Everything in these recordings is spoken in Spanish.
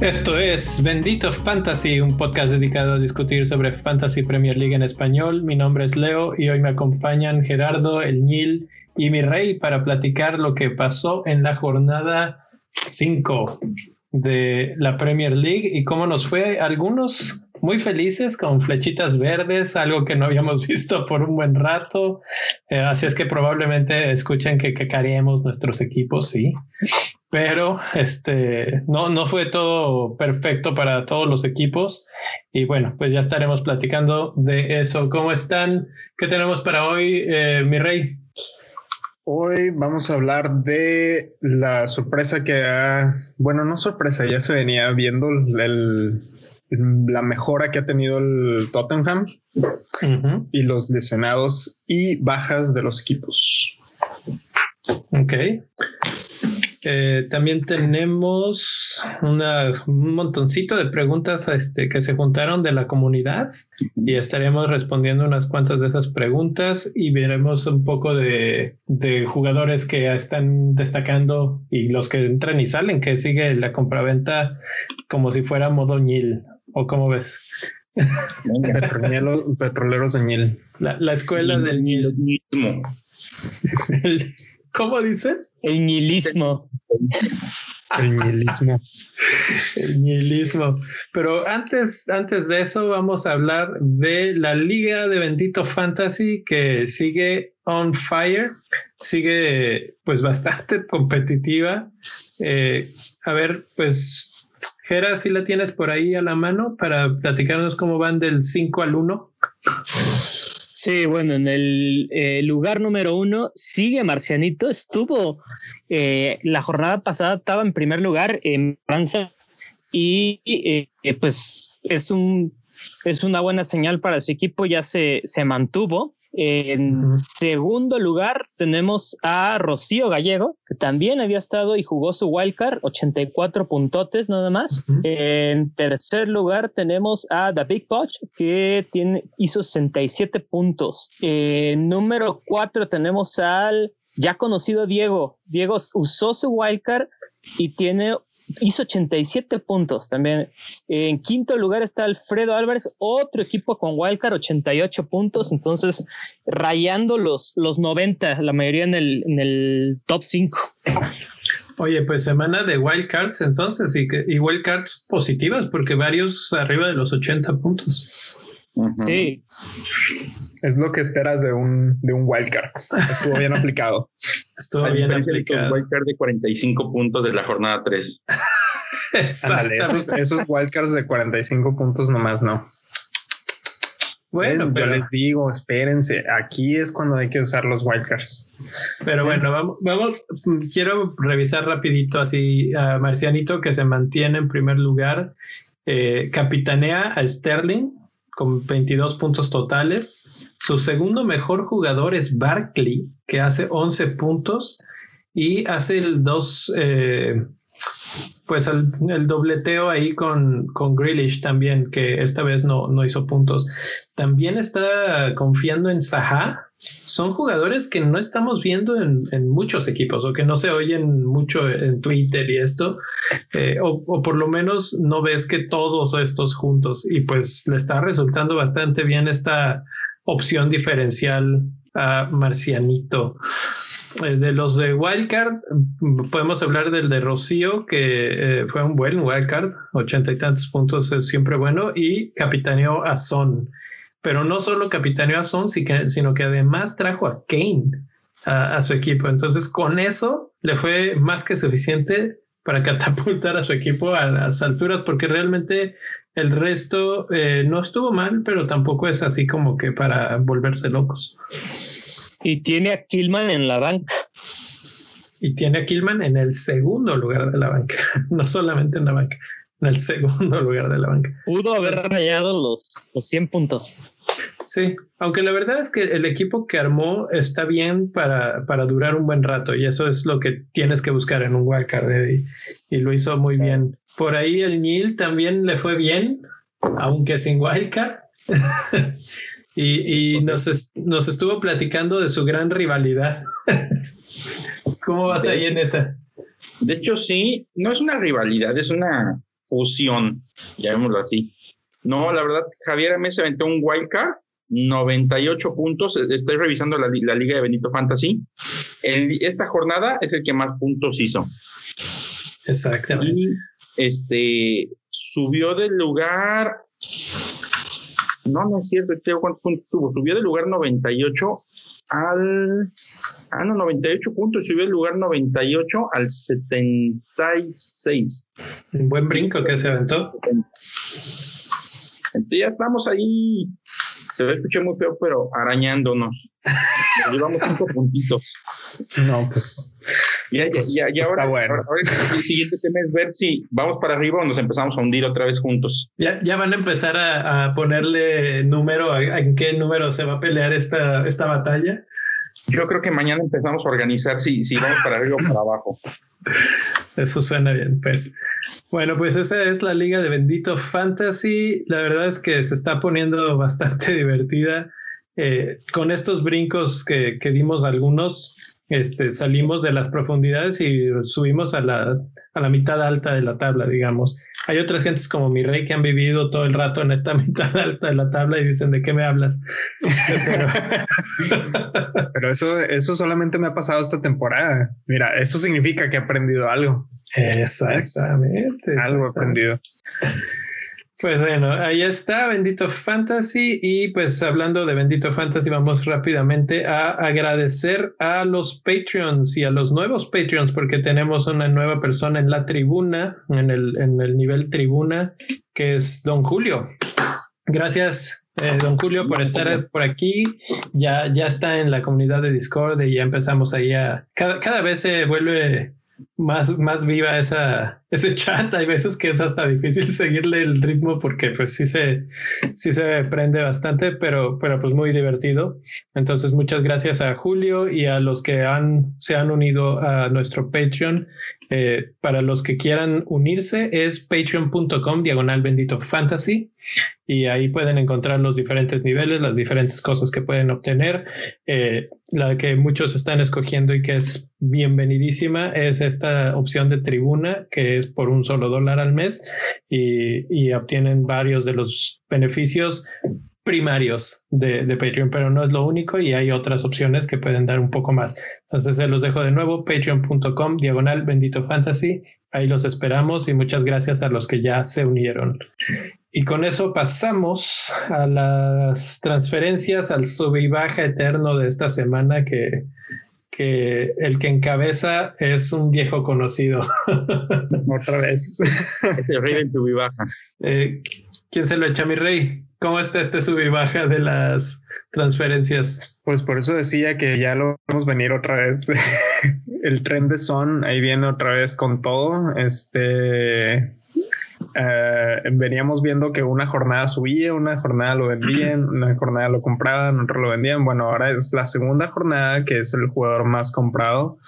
Esto es Bendito Fantasy, un podcast dedicado a discutir sobre Fantasy Premier League en español. Mi nombre es Leo y hoy me acompañan Gerardo, El Nil y mi rey para platicar lo que pasó en la jornada 5 de la Premier League y cómo nos fue. Algunos muy felices con flechitas verdes, algo que no habíamos visto por un buen rato. Eh, así es que probablemente escuchen que cacareemos nuestros equipos, sí. Pero este no, no fue todo perfecto para todos los equipos. Y bueno, pues ya estaremos platicando de eso. ¿Cómo están? ¿Qué tenemos para hoy, eh, mi rey? Hoy vamos a hablar de la sorpresa que ha, bueno, no sorpresa, ya se venía viendo el, la mejora que ha tenido el Tottenham y los lesionados y bajas de los equipos. Ok. Eh, también tenemos un montoncito de preguntas este, que se juntaron de la comunidad y estaremos respondiendo unas cuantas de esas preguntas y veremos un poco de, jugadores que están destacando y los que entran y salen, que sigue la compraventa como si fuera modo ñil. ¿O cómo ves? petroleros de ñil. La, escuela del ñil. ¿Cómo dices? El nihilismo. El nihilismo. El nihilismo. Pero antes, antes de eso, vamos a hablar de la Liga de Bendito Fantasy que sigue on fire, sigue pues bastante competitiva. Eh, a ver, pues, Gera, si la tienes por ahí a la mano para platicarnos cómo van del 5 al 1. Sí, bueno, en el eh, lugar número uno sigue Marcianito. Estuvo eh, la jornada pasada, estaba en primer lugar en Francia y eh, pues es un es una buena señal para su equipo. Ya se, se mantuvo en segundo lugar tenemos a Rocío Gallego, que también había estado y jugó su wildcard, 84 puntotes nada más. En tercer lugar tenemos a David Koch, que tiene, hizo 67 puntos. En número cuatro tenemos al ya conocido Diego. Diego usó su wildcard y tiene hizo 87 puntos también. En quinto lugar está Alfredo Álvarez, otro equipo con Wildcard, 88 puntos, entonces rayando los, los 90, la mayoría en el, en el top 5. Oye, pues semana de wildcards entonces y, y wildcards positivas porque varios arriba de los 80 puntos. Sí. Es lo que esperas de un, de un wildcard. Estuvo bien aplicado. Estuvo bien aplicado. Wildcard de 45 puntos de la jornada 3. esos, esos wildcards de 45 puntos nomás no. Bueno, pero les digo, espérense, aquí es cuando hay que usar los wildcards. Pero bueno, vamos, vamos, quiero revisar rapidito así a Marcianito que se mantiene en primer lugar, eh, capitanea a Sterling con 22 puntos totales. Su segundo mejor jugador es Barkley, que hace 11 puntos y hace el dos, eh, pues el, dobleteo ahí con, con Grealish también, que esta vez no, no hizo puntos. También está confiando en Saha, son jugadores que no estamos viendo en, muchos equipos o que no se oyen mucho en Twitter y esto, eh, o, por lo menos no ves que todos estos juntos y pues le está resultando bastante bien esta opción diferencial a Marcianito. Eh, de los de Wildcard, podemos hablar del de Rocío, que eh, fue un buen Wildcard, ochenta y tantos puntos es siempre bueno, y capitaneó a Son pero no solo capitaneó a Son, sino que además trajo a Kane a, su equipo. Entonces, con eso le fue más que suficiente para catapultar a su equipo a las alturas, porque realmente el resto eh, no estuvo mal, pero tampoco es así como que para volverse locos. Y tiene a Killman en la banca. Y tiene a Killman en el segundo lugar de la banca, no solamente en la banca en el segundo lugar de la banca. Pudo haber rayado los, los 100 puntos. Sí, aunque la verdad es que el equipo que armó está bien para, para durar un buen rato y eso es lo que tienes que buscar en un wildcard y, y lo hizo muy bien. Por ahí el Nil también le fue bien, aunque sin wildcard. y, y nos, nos estuvo platicando de su gran rivalidad. ¿Cómo vas ahí en esa? De hecho, sí, no es una rivalidad, es una fusión, llamémoslo así. No, la verdad, Javier Amés se aventó un wildcard, 98 puntos. Estoy revisando la, liga de Benito Fantasy. esta jornada es el que más puntos hizo. Exactamente. Y este subió del lugar. No, no es cierto, ¿cuántos puntos tuvo? Subió del lugar 98 al. Ah, no, 98 puntos, subió del lugar 98 al 76. Un buen brinco que se aventó. Entonces ya estamos ahí, se ve escuché muy feo, pero arañándonos. llevamos cinco puntitos. No, pues. Ya, ya, ya, ya ahora, bueno. ahora, el siguiente tema es ver si vamos para arriba o nos empezamos a hundir otra vez juntos. Ya, ya van a empezar a, a ponerle número, a, en qué número se va a pelear esta, esta batalla. Yo creo que mañana empezamos a organizar si, si vamos para arriba o para abajo. Eso suena bien, pues. Bueno, pues esa es la liga de Bendito Fantasy. La verdad es que se está poniendo bastante divertida. Eh, con estos brincos que, que dimos algunos, este, salimos de las profundidades y subimos a, las, a la mitad alta de la tabla, digamos. Hay otras gentes como mi rey que han vivido todo el rato en esta mitad alta de la tabla y dicen, ¿de qué me hablas? Pero, eso, eso solamente me ha pasado esta temporada. Mira, eso significa que he aprendido algo. Exactamente. Algo aprendido. Pues bueno, ahí está Bendito Fantasy y pues hablando de Bendito Fantasy vamos rápidamente a agradecer a los Patreons y a los nuevos Patreons porque tenemos una nueva persona en la tribuna, en el, en el nivel tribuna, que es Don Julio. Gracias, eh, don Julio, por estar por aquí. Ya, ya está en la comunidad de Discord y ya empezamos ahí a... Cada, cada vez se vuelve más, más viva esa, ese chat. Hay veces que es hasta difícil seguirle el ritmo porque pues sí se, sí se prende bastante, pero, pero pues muy divertido. Entonces muchas gracias a Julio y a los que han, se han unido a nuestro Patreon. Eh, para los que quieran unirse es patreon.com diagonal bendito fantasy y ahí pueden encontrar los diferentes niveles, las diferentes cosas que pueden obtener. Eh, la que muchos están escogiendo y que es bienvenidísima es esta opción de tribuna que es por un solo dólar al mes y, obtienen varios de los beneficios primarios de, de, Patreon, pero no es lo único y hay otras opciones que pueden dar un poco más. Entonces se los dejo de nuevo, patreon.com, diagonal bendito fantasy. Ahí los esperamos y muchas gracias a los que ya se unieron. Y con eso pasamos a las transferencias, al sub y baja eterno de esta semana que, que el que encabeza es un viejo conocido. Otra vez. el rey del sub y baja. Eh, ¿Quién se lo echa, mi rey? ¿Cómo está este sub y baja de las transferencias? Pues por eso decía que ya lo vamos a venir otra vez. El tren de Son ahí viene otra vez con todo. Este eh, veníamos viendo que una jornada subía, una jornada lo vendían, una jornada lo compraban, otra lo vendían. Bueno, ahora es la segunda jornada que es el jugador más comprado.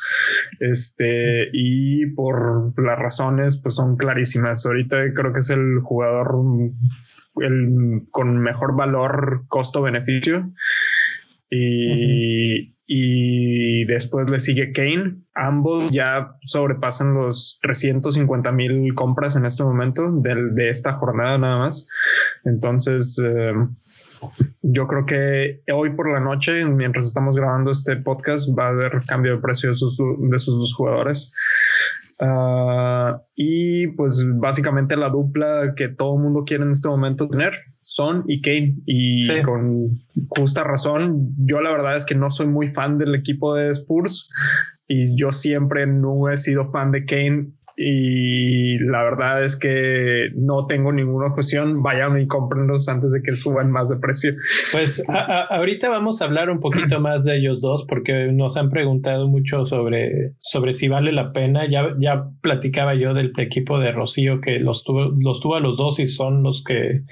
Este, y por las razones, pues son clarísimas. Ahorita creo que es el jugador el, con mejor valor costo-beneficio. Y, y después le sigue Kane. Ambos ya sobrepasan los 350 mil compras en este momento de, de, esta jornada nada más. Entonces, eh, yo creo que hoy por la noche, mientras estamos grabando este podcast, va a haber cambio de precio de sus, de sus dos jugadores. Uh, y pues básicamente la dupla que todo el mundo quiere en este momento tener son y Kane. Y con justa razón, yo la verdad es que no soy muy fan del equipo de Spurs y yo siempre no he sido fan de Kane y la verdad es que no tengo ninguna objeción. Vayan y cómprenlos antes de que suban más de precio. Pues ahorita vamos a hablar un poquito más de ellos dos porque nos han preguntado mucho sobre, sobre si vale la pena. Ya, ya platicaba yo del equipo de Rocío que los tuvo, los tuvo a los dos y son los que,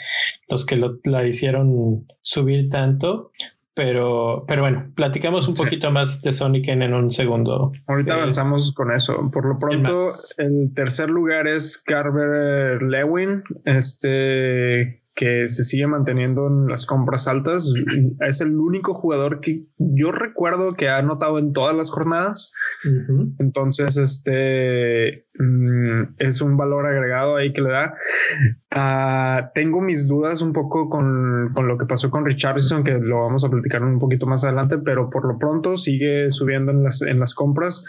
los que la hicieron subir tanto. Pero, pero bueno, platicamos un poquito más de Sonic en un segundo. Ahorita eh, avanzamos con eso. Por lo pronto, el tercer lugar es Carver Lewin, este que se sigue manteniendo en las compras altas. Es el único jugador que yo recuerdo que ha anotado en todas las jornadas. Entonces, este mm, es un valor agregado ahí que le da. Ah, tengo mis dudas un poco con, con, lo que pasó con Richardson, que lo vamos a platicar un poquito más adelante, pero por lo pronto sigue subiendo en las, en las compras.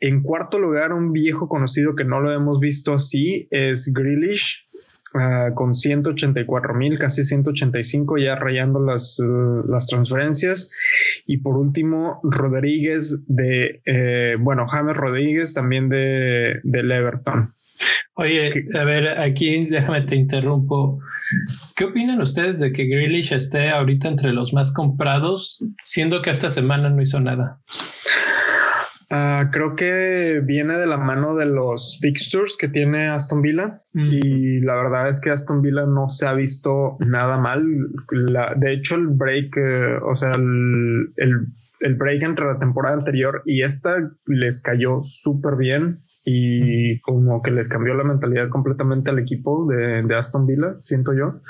En cuarto lugar, un viejo conocido que no lo hemos visto así es Grealish Ah, con 184 mil, casi 185, ya rayando las, uh, las transferencias. Y por último, Rodríguez de, eh, bueno, James Rodríguez también de, del Everton. Oye, a ver, aquí déjame te interrumpo. ¿Qué opinan ustedes de que Grealish esté ahorita entre los más comprados, siendo que esta semana no hizo nada? Ah, creo que viene de la mano de los fixtures que tiene Aston Villa y la verdad es que Aston Villa no se ha visto nada mal. de hecho, el break, eh, o sea, el, el, break entre la temporada anterior y esta les cayó súper bien y como que les cambió la mentalidad completamente al equipo de, de Aston Villa, siento yo.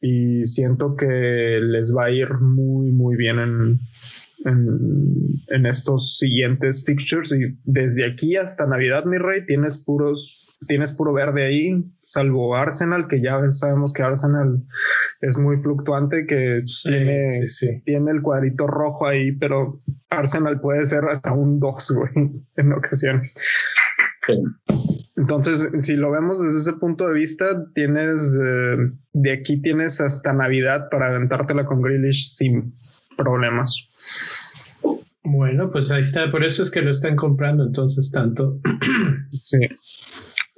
Y siento que les va a ir muy, muy bien en, en, estos siguientes fixtures y desde aquí hasta Navidad, mi rey, tienes puros, tienes puro verde ahí, salvo Arsenal, que ya sabemos que Arsenal es muy fluctuante, que tiene, tiene el cuadrito rojo ahí, pero Arsenal puede ser hasta un 2, güey, en ocasiones. Entonces, si lo vemos desde ese punto de vista, tienes eh, de aquí tienes hasta Navidad para aventártela con Grealish sin problemas. Bueno, pues ahí está, por eso es que lo están comprando entonces tanto. Sí.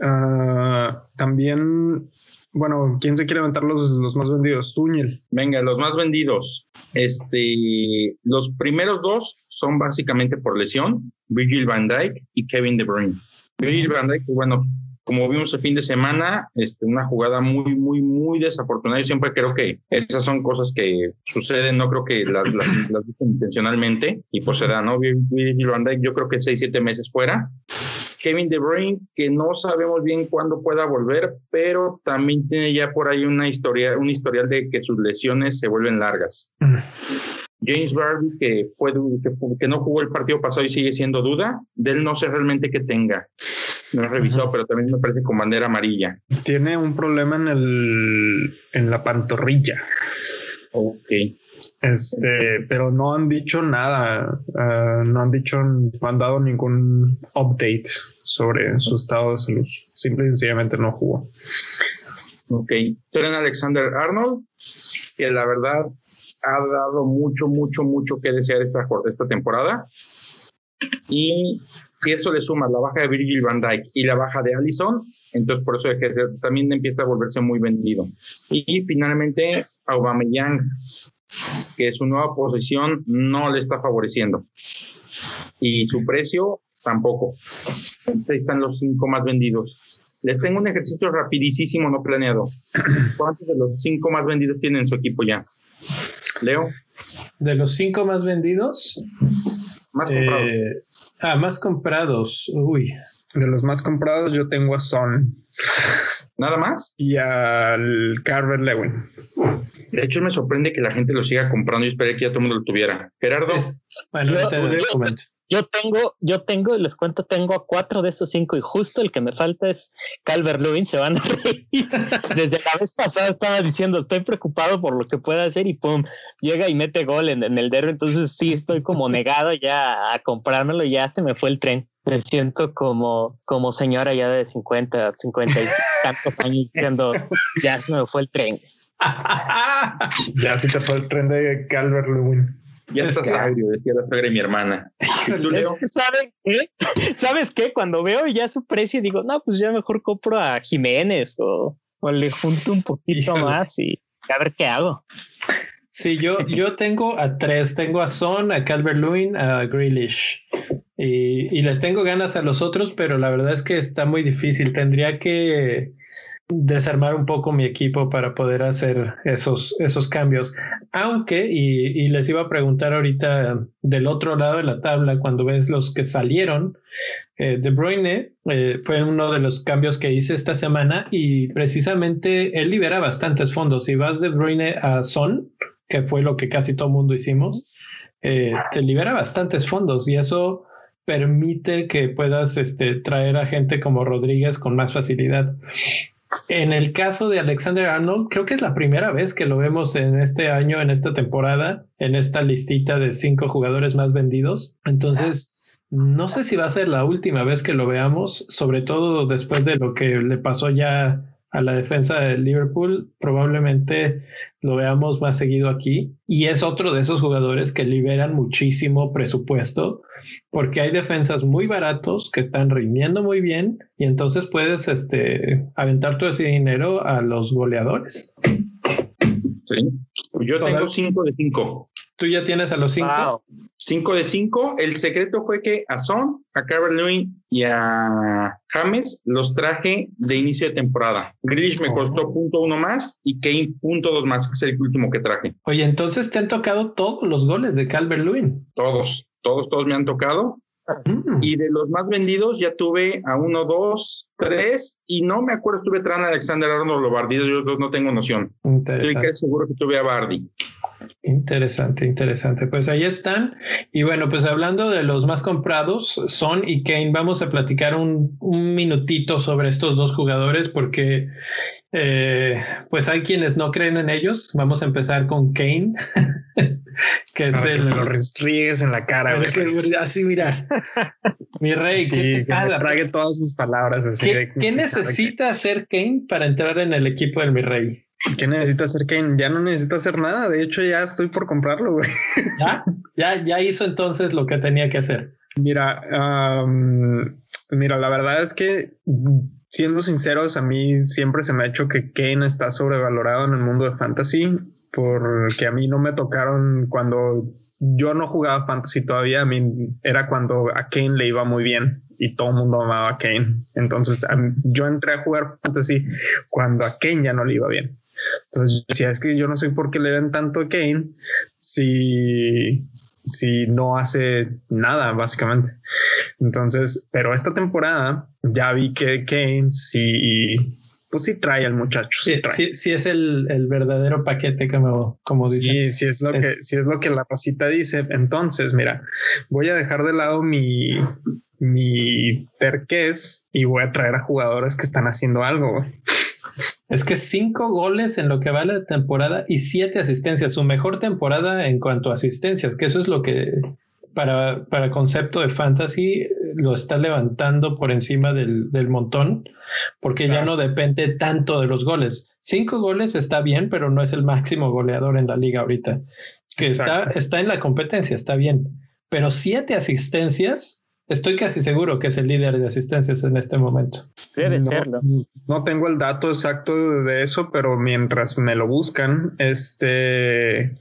Ah, también, bueno, ¿quién se quiere aventar los, los más vendidos? Túñel. Venga, los más vendidos. Este, los primeros dos son básicamente por lesión, Virgil van Dijk y Kevin De Bruyne. Virgil van Dijk, bueno, como vimos el fin de semana, este, una jugada muy, muy, muy desafortunada. Yo siempre creo que esas son cosas que suceden, no creo que las, las, las intencionalmente y pues se da, ¿no? Yo creo que seis, siete meses fuera. Kevin De Bruyne, que no sabemos bien cuándo pueda volver, pero también tiene ya por ahí una historia, un historial de que sus lesiones se vuelven largas. James Barbie, que, que, que, no jugó el partido pasado y sigue siendo duda, de él no sé realmente que tenga. No he revisado, pero también me parece con bandera amarilla. Tiene un problema en el en la pantorrilla. Ok. Este, pero no han dicho nada. Ah, no han dicho, no han dado ningún update sobre su estado de salud. Simple y sencillamente no jugó. Ok. Tren Alexander Arnold, que la verdad ha dado mucho, mucho, mucho que desear esta, esta temporada. Y si eso le suma la baja de Virgil van Dijk y la baja de Allison, entonces por eso es que también empieza a volverse muy vendido. Y, finalmente, Aubameyang, que su nueva posición no le está favoreciendo. Y su precio tampoco. Ahí están los cinco más vendidos. Les tengo un ejercicio rapidísimo, no planeado. ¿Cuántos de los cinco más vendidos tienen su equipo ya? Leo. De los cinco más vendidos. Más comprados. Ah, más comprados. Uy. De los más comprados yo tengo a Son. ¿Nada más? Y al Carver Lewin. De hecho, me sorprende que la gente lo siga comprando y esperé que ya todo el mundo lo tuviera. Gerardo. bueno, yo tengo, yo tengo, les cuento, tengo a cuatro de esos cinco y justo el que me falta es Calvert Lewin. Se van a reír. Desde la vez pasada estaba diciendo, estoy preocupado por lo que pueda hacer y pum, llega y mete gol en, el derby. Entonces sí, estoy como negado ya a comprármelo. Ya se me fue el tren. Me siento como, como señora ya de 50, 50 y tantos años diciendo, ya se me fue el tren. ya se te fue el tren de Calvert Lewin. Ya estás agrio, decía la suegra y mi hermana. ¿Sabes qué? ¿Sabes qué? Cuando veo ya su precio, digo, no, pues ya mejor compro a Jiménez o, le junto un poquito más y a ver qué hago. Sí, yo, yo tengo a tres. Tengo a Son, a Calvert Lewin, a Grealish. Y, y, les tengo ganas a los otros, pero la verdad es que está muy difícil. Tendría que desarmar un poco mi equipo para poder hacer esos, esos cambios. Aunque, y, les iba a preguntar ahorita del otro lado de la tabla, cuando ves los que salieron, eh, De Bruyne eh, fue uno de los cambios que hice esta semana y precisamente él libera bastantes fondos. Si vas De Bruyne a Son, que fue lo que casi todo mundo hicimos, eh, te libera bastantes fondos y eso permite que puedas este, traer a gente como Rodríguez con más facilidad. En el caso de Alexander Arnold, creo que es la primera vez que lo vemos en este año, en esta temporada, en esta listita de cinco jugadores más vendidos. Entonces, no sé si va a ser la última vez que lo veamos, sobre todo después de lo que le pasó ya a la defensa de Liverpool, probablemente lo veamos más seguido aquí. Y es otro de esos jugadores que liberan muchísimo presupuesto porque hay defensas muy baratos que están rindiendo muy bien y entonces puedes este, aventar todo ese dinero a los goleadores. Sí. Yo tengo 5 de 5. ¿Tú ya tienes a los 5? 5 de 5. El secreto fue que a Son, a Carver Lewin y a James los traje de inicio de temporada. Grealish me costó punto uno más y Kane punto dos más, que es el último que traje. Oye, entonces te han tocado todos los goles de Calvert Lewin. Todos, todos, todos me han tocado. Mm. Y de los más vendidos ya tuve a uno, dos, tres, y no me acuerdo, estuve tras Alexander Arnold o Bardi, yo no tengo noción. Estoy seguro que tuve a Bardi. Interesante, interesante. Pues ahí están. Y bueno, pues hablando de los más comprados, Son y Kane, vamos a platicar un, un minutito sobre estos dos jugadores porque eh, pues hay quienes no creen en ellos. Vamos a empezar con Kane, que es el. lo restrígues en la cara. así, mira. Mi rey. Sí, que trague todas sus palabras. Así ¿Qué, necesita hacer Kane para entrar en el equipo del mi rey? ¿Qué necesita hacer Kane? Ya no necesita hacer nada. De hecho, ya estoy por comprarlo, güey. ¿Ya? ya, ya hizo entonces lo que tenía que hacer. Mira, mira, la verdad es que siendo sinceros, a mí siempre se me ha hecho que Kane está sobrevalorado en el mundo de fantasy, porque a mí no me tocaron cuando yo no jugaba fantasy todavía, a mí era cuando a Kane le iba muy bien y todo el mundo amaba a Kane. Entonces yo entré a jugar fantasy cuando a Kane ya no le iba bien. Entonces decía, es que yo no sé por qué le den tanto a Kane si si no hace nada, básicamente. Entonces, pero esta temporada ya vi que Kane sí, pues sí trae al muchacho. Sí, sí, es el, verdadero paquete como, como dice. Sí, sí es lo que, sí es lo que la Rosita dice. Entonces, mira, voy a dejar de lado mi, mi terquez y voy a traer a jugadores que están haciendo algo. Es que cinco goles en lo que va la temporada y siete asistencias, su mejor temporada en cuanto a asistencias, que eso es lo que para, para concepto de fantasy lo está levantando por encima del, montón, porque ya no depende tanto de los goles. Cinco goles está bien, pero no es el máximo goleador en la liga ahorita, que está, está en la competencia, está bien, pero siete asistencias Estoy casi seguro que es el líder de asistencias en este momento. Debe serlo. No tengo el dato exacto de eso, pero mientras me lo buscan, este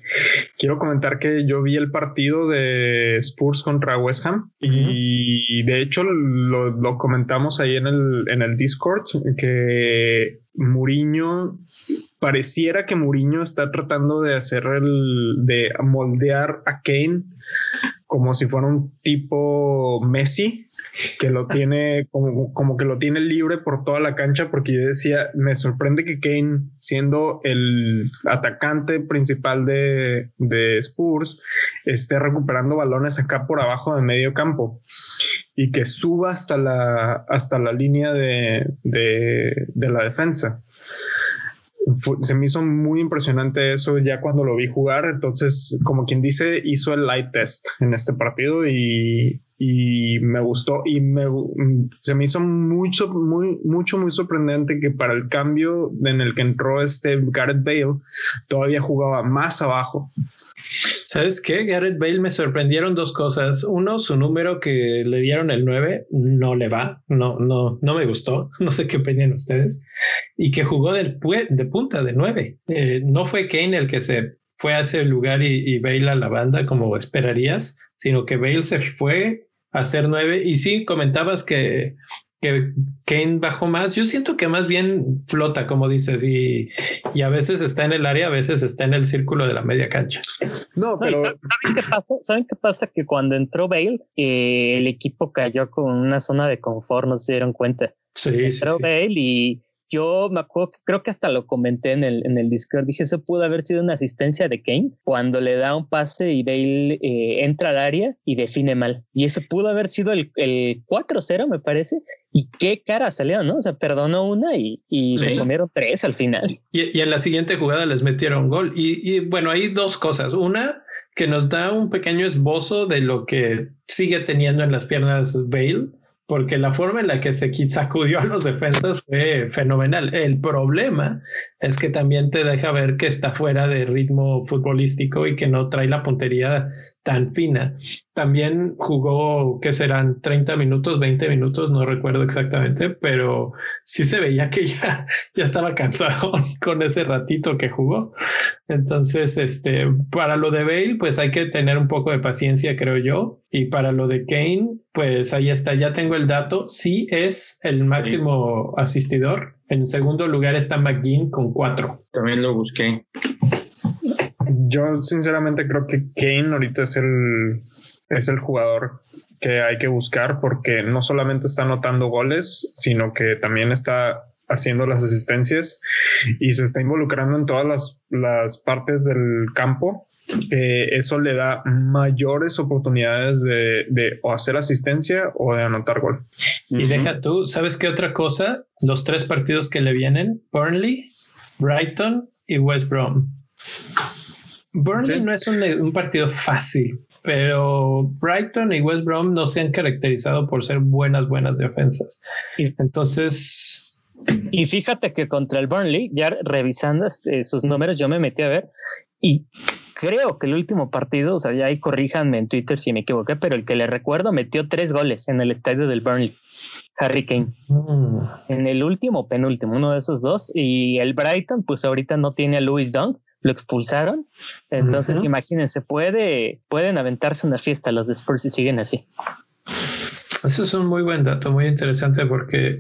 quiero comentar que yo vi el partido de Spurs contra West Ham y de hecho lo, comentamos ahí en el, en el Discord que Mourinho pareciera que Mourinho está tratando de hacer el de moldear a Kane como si fuera un tipo Messi que lo tiene como, como, que lo tiene libre por toda la cancha porque yo decía me sorprende que Kane siendo el atacante principal de, de Spurs esté recuperando balones acá por abajo de medio campo y que suba hasta la hasta la línea de, de, de la defensa se me hizo muy impresionante eso ya cuando lo vi jugar. Entonces, como quien dice, hizo el light test en este partido y, y me gustó y me, se me hizo mucho, muy, mucho, muy sorprendente que para el cambio en el que entró este Gareth Bale todavía jugaba más abajo. ¿Sabes qué? Garrett Bale me sorprendieron dos cosas. Uno, su número que le dieron el 9 no le va, no, no, no me gustó. No sé qué opinan ustedes. Y que jugó de, de punta de 9. Eh, no fue Kane el que se fue a ese lugar y, y Bale a la banda como esperarías, sino que Bale se fue a hacer 9. Y sí, comentabas que que Kane bajó más. Yo siento que más bien flota, como dices, y, y, a veces está en el área, a veces está en el círculo de la media cancha. No, pero ¿saben, qué pasa? ¿Saben qué pasa? Que cuando entró Bale, eh, el equipo cayó con una zona de confort, no se dieron cuenta. Sí, entró Bale y yo me acuerdo que creo que hasta lo comenté en el, en el Discord. Dije, eso pudo haber sido una asistencia de Kane cuando le da un pase y Bale eh, entra al área y define mal. Y eso pudo haber sido el, el 4-0, me parece. Y qué cara salió, ¿no? O sea, perdonó una y, y se comieron tres al final. Y, y, en la siguiente jugada les metieron gol. Y, y bueno, hay dos cosas. Una, que nos da un pequeño esbozo de lo que sigue teniendo en las piernas Bale porque la forma en la que se sacudió a los defensas fue fenomenal. El problema es que también te deja ver que está fuera de ritmo futbolístico y que no trae la puntería tan fina. También jugó, que serán 30 minutos, 20 minutos, no recuerdo exactamente, pero sí se veía que ya, ya estaba cansado con ese ratito que jugó. Entonces, este, para lo de Bale, pues hay que tener un poco de paciencia, creo yo. Y para lo de Kane, pues ahí está, ya tengo el dato. Sí es el máximo asistidor. En segundo lugar está McGinn con cuatro. También lo busqué. Yo sinceramente creo que Kane ahorita es el, es el jugador que hay que buscar porque no solamente está anotando goles, sino que también está haciendo las asistencias y se está involucrando en todas las, las partes del campo. eso le da mayores oportunidades de, de, o hacer asistencia o de anotar gol. Y deja tú, ¿sabes qué otra cosa? Los tres partidos que le vienen, Burnley, Brighton y West Brom. Burnley no es un, partido fácil, pero Brighton y West Brom no se han caracterizado por ser buenas, buenas defensas. Entonces. Y fíjate que contra el Burnley, ya revisando este, sus números, yo me metí a ver y creo que el último partido, o sea, ya ahí corríjanme en Twitter si me equivoqué, pero el que le recuerdo metió tres goles en el estadio del Burnley. Harry Kane. Mm. En el último, penúltimo, uno de esos dos. Y el Brighton, pues ahorita no tiene a Louis Dunk, lo expulsaron. Entonces, imagínense, puede, pueden aventarse una fiesta los de Spurs si siguen así. Eso es un muy buen dato, muy interesante porque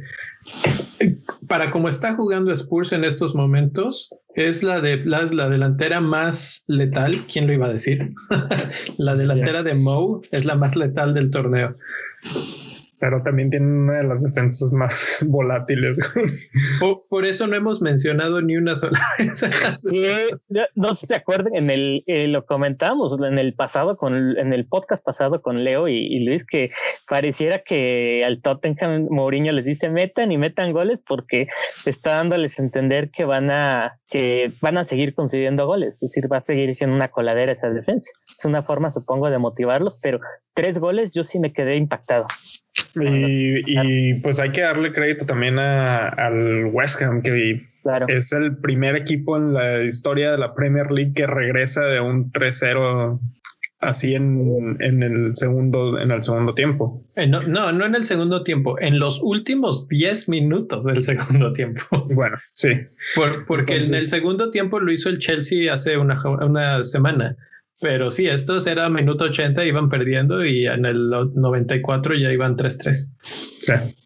eh, para como está jugando Spurs en estos momentos, es la de la, la delantera más letal. ¿Quién lo iba a decir? la delantera de Moe es la más letal del torneo pero también tienen una de las defensas más volátiles. Por, eso no hemos mencionado ni una sola vez. no sé si se acuerdan, en el eh, lo comentamos en el pasado con en el podcast pasado con Leo y, Luis que pareciera que al Tottenham Mourinho les dice metan y metan goles porque está dándoles a entender que van a que van a seguir concediendo goles, es decir, va a seguir siendo una coladera esa defensa. Es una forma, supongo, de motivarlos, pero tres goles yo sí me quedé impactado. Y, pues hay que darle crédito también al West Ham, que es el primer equipo en la historia de la Premier League que regresa de un 3-0 así en, el segundo en el segundo tiempo. Eh, no, no, no en el segundo tiempo, en los últimos 10 minutos del segundo tiempo. Bueno, sí. porque en el segundo tiempo lo hizo el Chelsea hace una, una semana. Pero sí, estos era minuto 80, iban perdiendo y en el 94 ya iban 3-3.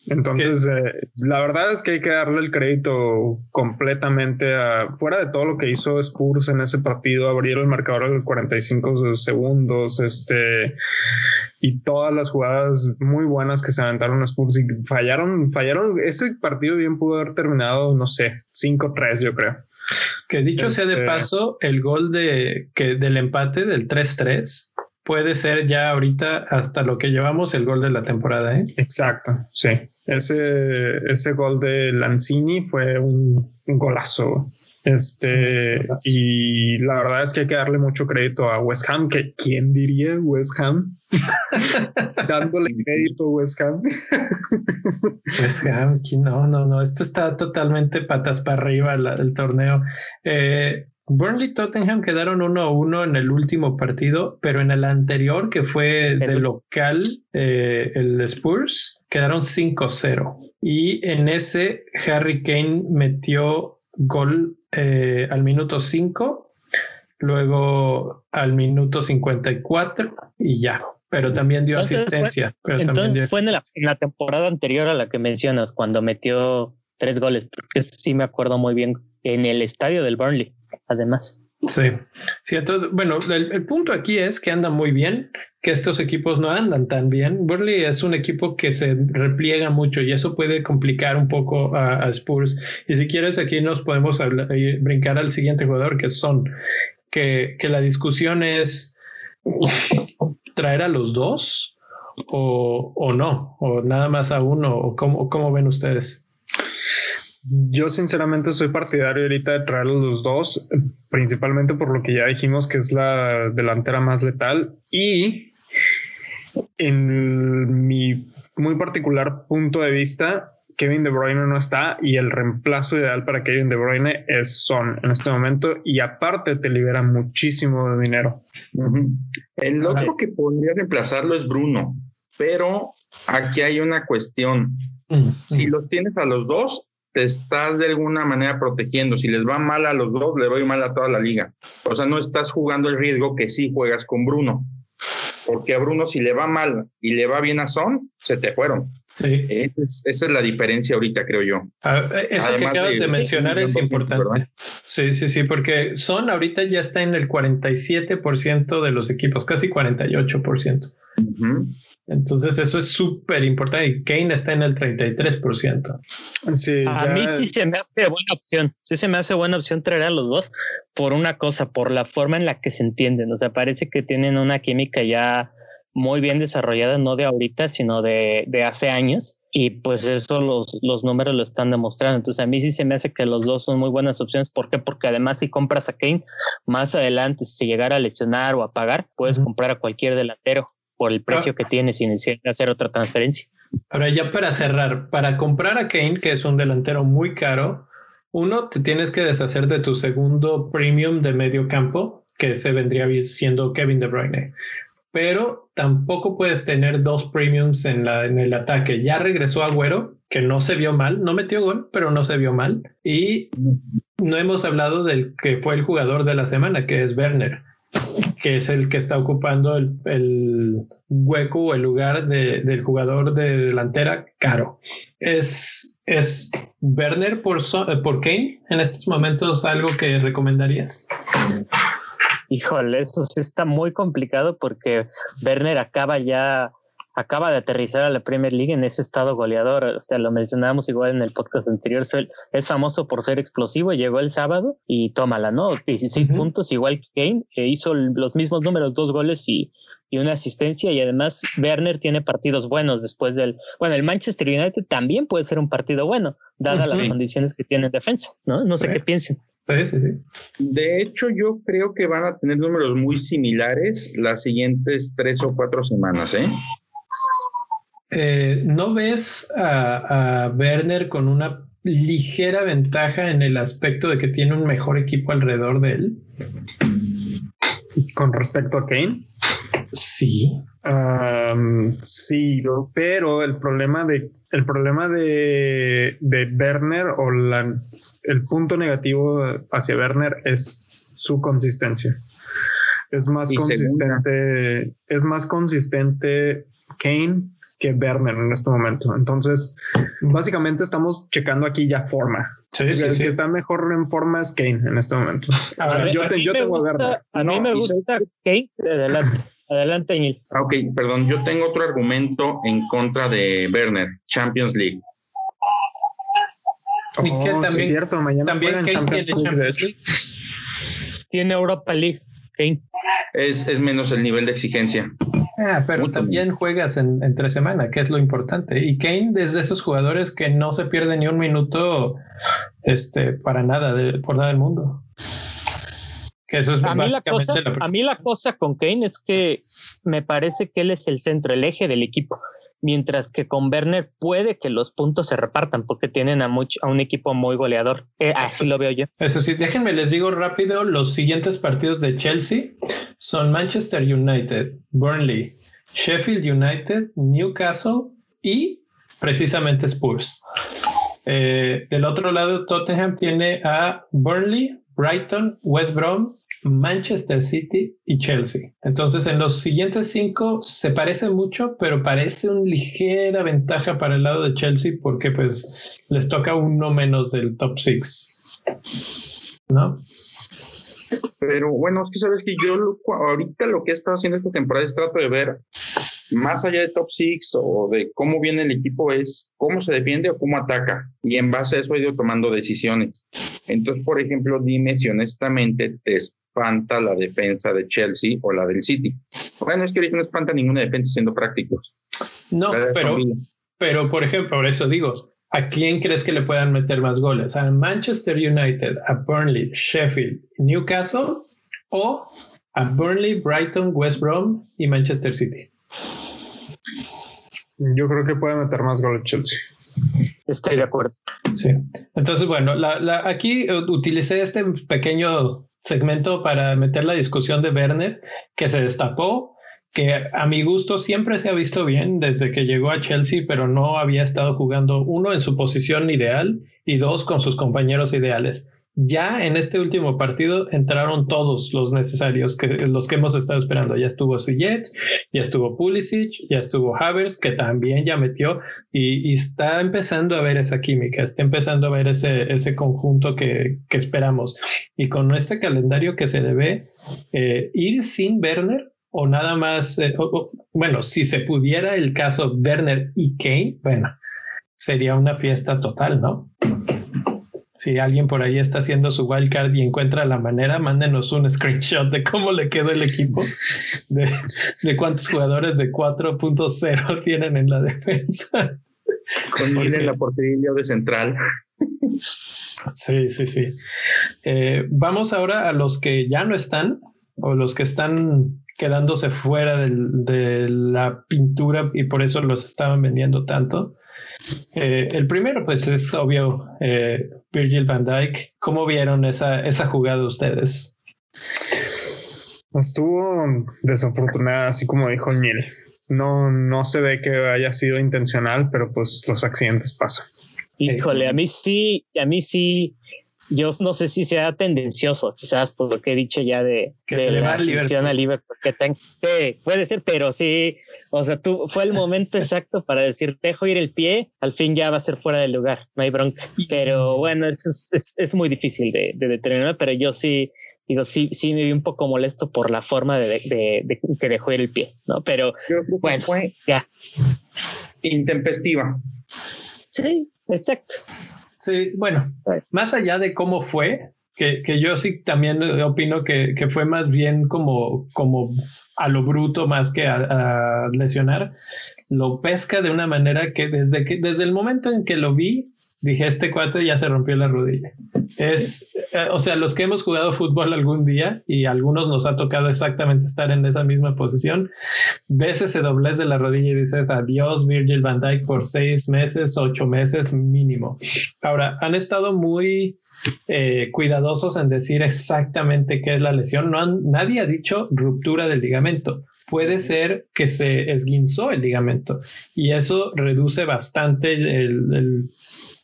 Entonces, eh, la verdad es que hay que darle el crédito completamente a, fuera de todo lo que hizo Spurs en ese partido, abrir el marcador en 45 segundos, este, y todas las jugadas muy buenas que se aventaron a Spurs y fallaron, fallaron, ese partido bien pudo haber terminado, no sé, 5-3 yo creo. Que dicho sea de este paso, el gol de, que, del empate del 3-3 puede ser ya ahorita hasta lo que llevamos el gol de la temporada. ¿eh? Exacto, sí. Ese, ese gol de Lanzini fue un, un golazo. Este, y la verdad es que hay que darle mucho crédito a West Ham, que quién diría West Ham, dándole crédito a West Ham. West Ham, no, no, no, esto está totalmente patas para arriba el torneo. Eh, Burnley Tottenham quedaron 1-1 en el último partido, pero en el anterior, que fue de local, eh, el Spurs, quedaron 5-0. Y en ese, Harry Kane metió gol eh, al minuto 5, luego al minuto 54 y ya. pero también dio Entonces, asistencia. pero también Entonces dio fue en la, en la temporada anterior a la que mencionas, cuando metió tres goles, porque sí me acuerdo muy bien, en el estadio del Burnley, además. Sí, sí, entonces, bueno, el, punto aquí es que anda muy bien, que estos equipos no andan tan bien. Burnley es un equipo que se repliega mucho y eso puede complicar un poco a, Spurs. Y si quieres, aquí nos podemos hablar, brincar al siguiente jugador, que son, que, que la discusión es traer a los dos o, o no, o nada más a uno, o cómo, cómo ven ustedes. Yo sinceramente soy partidario ahorita de traer los dos, principalmente por lo que ya dijimos que es la delantera más letal y en mi muy particular punto de vista, Kevin De Bruyne no está y el reemplazo ideal para Kevin De Bruyne es Son en este momento y aparte te libera muchísimo dinero. Uh -huh. El otro que podría reemplazarlo es Bruno, pero aquí hay una cuestión. Uh -huh. Si los tienes a los dos, te estás de alguna manera protegiendo. Si les va mal a los dos, le va mal a toda la liga. O sea, no estás jugando el riesgo que sí juegas con Bruno. Porque a Bruno, si le va mal y le va bien a Son, se te fueron. Sí. Esa es, esa es la diferencia ahorita, creo yo. Ah, eso Además que acabas de, de mencionar es importante. Sí, sí, sí, porque Son ahorita ya está en el 47% de los equipos, casi 48%. Uh -huh. Entonces eso es súper importante y Kane está en el 33%. Sí, a ya... mí sí se me hace buena opción. Sí se me hace buena opción traer a los dos por una cosa, por la forma en la que se entienden. O sea, parece que tienen una química ya muy bien desarrollada, no de ahorita, sino de, de hace años. Y pues eso los, los números lo están demostrando. Entonces a mí sí se me hace que los dos son muy buenas opciones. ¿Por qué? Porque además si compras a Kane, más adelante, si llegara a lesionar o a pagar, puedes uh -huh. comprar a cualquier delantero por el precio ah. que tiene sin hacer otra transferencia. Ahora ya para cerrar, para comprar a Kane, que es un delantero muy caro, uno, te tienes que deshacer de tu segundo premium de medio campo, que se vendría siendo Kevin De Bruyne. Pero tampoco puedes tener dos premiums en, la, en el ataque. Ya regresó Agüero, que no se vio mal, no metió gol, pero no se vio mal. Y no hemos hablado del que fue el jugador de la semana, que es Werner que es el que está ocupando el, el hueco o el lugar de, del jugador de delantera caro. Es, es Werner por, so, por Kane en estos momentos algo que recomendarías. Híjole, eso sí está muy complicado porque Werner acaba ya acaba de aterrizar a la Premier League en ese estado goleador. O sea, lo mencionábamos igual en el podcast anterior. Es famoso por ser explosivo. Llegó el sábado y tómala, ¿no? 16 uh -huh. puntos, igual que Kane, que hizo los mismos números, dos goles y, y, una asistencia. Y además, Werner tiene partidos buenos después del. Bueno, el Manchester United también puede ser un partido bueno, dadas las condiciones que tiene en defensa, ¿no? No sé sí. qué piensen. Sí, sí, sí. De hecho, yo creo que van a tener números muy similares las siguientes tres o cuatro semanas, ¿eh? Eh, ¿No ves a, a, Werner con una ligera ventaja en el aspecto de que tiene un mejor equipo alrededor de él? ¿Con respecto a Kane? Sí. Um, sí, pero el problema de el problema de, de Werner o la, el punto negativo hacia Werner es su consistencia. Es más y consistente, segunda. es más consistente Kane que Werner en este momento. Entonces, básicamente estamos checando aquí ya forma. Sí, el sí, que sí. está mejor en forma es Kane en este momento. A, ver, yo, te, yo tengo gusta, a Werner. A mí no, me gusta Kane. Adelante. Adelante, Neil. Ah, ok, perdón. Yo tengo otro argumento en contra de Werner. Champions League. Oh, y que también, sí es cierto, mañana también Kane Champions tiene Champions League. Tiene Europa League. Kane. Es, es menos el nivel de exigencia. Ah, pero Mucho también bien. juegas en, entre semana, que es lo importante. Y Kane es de esos jugadores que no se pierde ni un minuto este, para nada, de, por nada del mundo. Que eso es a, mí la cosa, la... a mí la cosa con Kane es que me parece que él es el centro, el eje del equipo. Mientras que con Werner puede que los puntos se repartan porque tienen a, mucho, a un equipo muy goleador. Eh, así lo veo yo. Eso sí, déjenme les digo rápido, los siguientes partidos de Chelsea son Manchester United, Burnley, Sheffield United, Newcastle y precisamente Spurs. Eh, del otro lado, Tottenham tiene a Burnley, Brighton, West Brom Manchester City y Chelsea. Entonces, en los siguientes cinco se parece mucho, pero parece una ligera ventaja para el lado de Chelsea porque pues les toca uno menos del top six. ¿No? Pero bueno, es que sabes que yo ahorita lo que he estado haciendo esta temporada es trato de ver más allá de top six o de cómo viene el equipo es cómo se defiende o cómo ataca. Y en base a eso he ido tomando decisiones. Entonces, por ejemplo, dime si honestamente te espanta la defensa de Chelsea o la del City. Bueno, es que ahorita no espanta ninguna defensa siendo prácticos. No, pero, pero por ejemplo, por eso digo, ¿a quién crees que le puedan meter más goles? ¿A Manchester United, a Burnley, Sheffield, Newcastle o a Burnley, Brighton, West Brom y Manchester City? Yo creo que puede meter más goles Chelsea. Estoy de acuerdo. Sí. Entonces, bueno, la, aquí utilicé este pequeño segmento para meter la discusión de Werner, que se destapó, que a mi gusto siempre se ha visto bien desde que llegó a Chelsea, pero no había estado jugando uno en su posición ideal y dos con sus compañeros ideales ya en este último partido entraron todos los necesarios, que, los que hemos estado esperando. Ya estuvo Sillet, ya estuvo Pulisic, ya estuvo Havers, que también ya metió y, está empezando a ver esa química, está empezando a ver ese, ese conjunto que, que esperamos. Y con este calendario que se debe eh, ir sin Werner o nada más, eh, bueno, si se pudiera el caso Werner y Kane, bueno, sería una fiesta total, ¿no? Si alguien por ahí está haciendo su wildcard y encuentra la manera, mándenos un screenshot de cómo le quedó el equipo, de, cuántos jugadores de 4.0 tienen en la defensa. Con Porque... en la portería de central. Sí, sí, sí. Eh, vamos ahora a los que ya no están o los que están quedándose fuera de la pintura y por eso los estaban vendiendo tanto. Eh, el primero, pues es obvio, eh, Virgil van Dyke. ¿Cómo vieron esa, esa jugada ustedes? Estuvo desafortunada, así como dijo Niel. No, no se ve que haya sido intencional, pero pues los accidentes pasan. Híjole, a mí sí, a mí sí yo no sé si sea tendencioso, quizás por lo que he dicho ya de, que la afición a Liverpool. Que sí, puede ser, pero sí, o sea, tú fue el momento exacto para decir, dejo ir el pie, al fin ya va a ser fuera del lugar, no hay bronca. Pero bueno, es, es, muy difícil de, de, determinar, pero yo sí, digo, sí, sí me vi un poco molesto por la forma de, de, que dejó ir el pie, ¿no? Pero bueno, fue ya. Intempestiva. Sí, exacto. Sí, bueno, más allá de cómo fue, que, que yo sí también opino que, que, fue más bien como, como a lo bruto más que a, a, lesionar, lo pesca de una manera que desde, que desde el momento en que lo vi, dije, este cuate ya se rompió la rodilla. Es, eh, o sea, los que hemos jugado fútbol algún día y algunos nos ha tocado exactamente estar en esa misma posición, ves ese doblez de la rodilla y dices, adiós Virgil van Dijk por seis meses, ocho meses mínimo. Ahora, han estado muy eh, cuidadosos en decir exactamente qué es la lesión. No han, nadie ha dicho ruptura del ligamento. Puede ser que se esguinzó el ligamento y eso reduce bastante el, el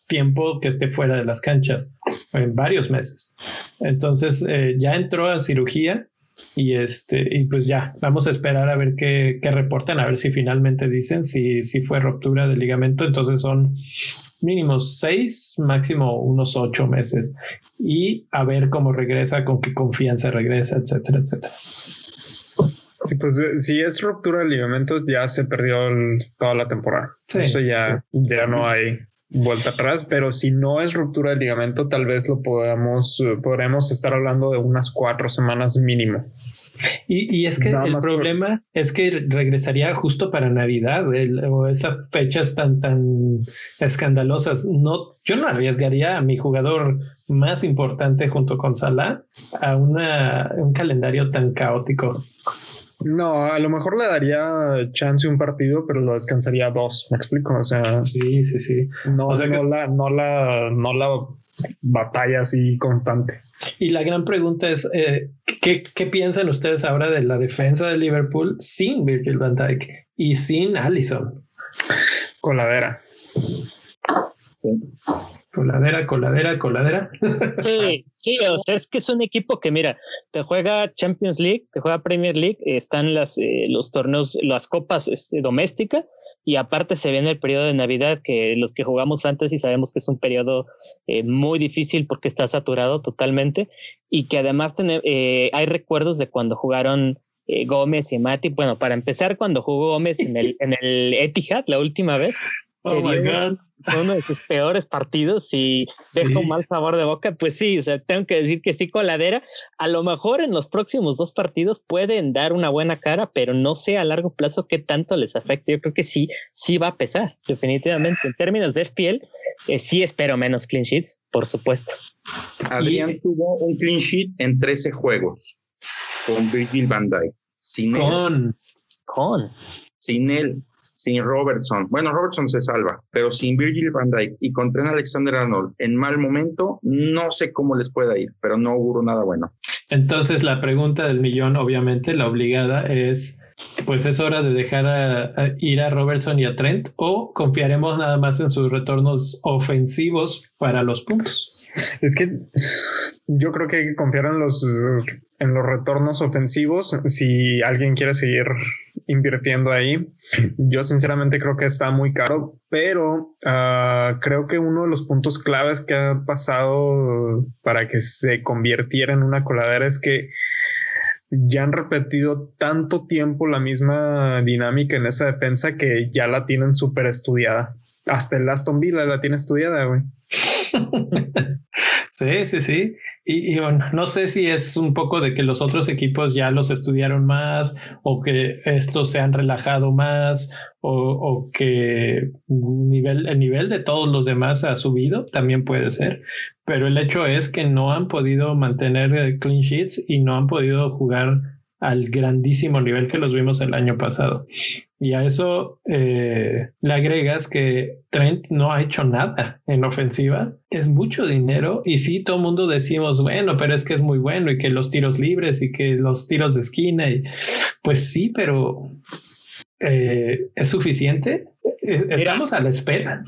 tiempo que esté fuera de las canchas, en varios meses. Entonces eh, ya entró a cirugía y este y pues ya vamos a esperar a ver qué, qué reportan, a ver si finalmente dicen si, si fue ruptura del ligamento. Entonces son mínimos seis, máximo unos ocho meses y a ver cómo regresa, con qué confianza regresa, etcétera, etcétera. Sí, pues eh, si es ruptura de ligamentos, ya se perdió toda la temporada. Eso ya, ya no hay vuelta atrás, pero si no es ruptura de ligamento, tal vez lo podamos, eh, podremos estar hablando de unas cuatro semanas mínimo. Y, es que el problema es que regresaría justo para Navidad o esas fechas tan, tan escandalosas. No, yo no arriesgaría a mi jugador más importante junto con Salah a una, un calendario tan caótico. No, a lo mejor le daría chance un partido, pero lo descansaría dos. Me explico. O sea, sí, sí, sí. No, no, la, no la, no la batalla así constante. Y la gran pregunta es: eh, ¿qué, ¿qué, piensan ustedes ahora de la defensa de Liverpool sin Virgil van Dijk y sin Allison? Coladera. Coladera, coladera, coladera. Sí, sí, o sea, es que es un equipo que, mira, te juega Champions League, te juega Premier League, están las, eh, los torneos, las copas este, domésticas, y aparte se viene el periodo de Navidad, que los que jugamos antes y sabemos que es un periodo eh, muy difícil porque está saturado totalmente, y que además eh, hay recuerdos de cuando jugaron Gómez y Mati. Bueno, para empezar, cuando jugó Gómez en el, en el Etihad la última vez, Oh my God. uno de sus peores partidos y deja un mal sabor de boca, pues sí, o sea, tengo que decir que sí, coladera. A lo mejor en los próximos dos partidos pueden dar una buena cara, pero no sé a largo plazo qué tanto les afecte. Yo creo que sí, sí va a pesar, definitivamente. En términos de FPL, eh, sí espero menos clean sheets, por supuesto. Adrián tuvo un clean sheet en 13 juegos con Virgil van Dijk. Sin él. Con. sin él, sin Robertson. Bueno, Robertson se salva, pero sin Virgil van Dijk y con Trent Alexander Arnold en mal momento, no sé cómo les pueda ir, pero no hubo nada bueno. Entonces la pregunta del millón, obviamente, la obligada es, pues es hora de dejar a, a ir a Robertson y a Trent o confiaremos nada más en sus retornos ofensivos para los puntos. Es que yo creo que hay que confiar en los, en los retornos ofensivos si alguien quiere seguir invirtiendo ahí. Yo sinceramente creo que está muy caro, pero uh, creo que uno de los puntos claves que ha pasado para que se convirtiera en una coladera es que ya han repetido tanto tiempo la misma dinámica en esa defensa que ya la tienen súper estudiada. Hasta el Aston Villa la tiene estudiada, güey. Sí, sí, sí. Y, bueno, no sé si es un poco de que los otros equipos ya los estudiaron más o que estos se han relajado más o, o que nivel, el nivel de todos los demás ha subido, también puede ser. Pero el hecho es que no han podido mantener clean sheets y no han podido jugar al grandísimo nivel que los vimos el año pasado. Y a eso eh, le agregas que Trent no ha hecho nada en ofensiva. Es mucho dinero y sí, todo el mundo decimos, bueno, pero es que es muy bueno y que los tiros libres y que los tiros de esquina. Y, pues sí, pero eh, ¿es suficiente? Estamos Mira, a la espera.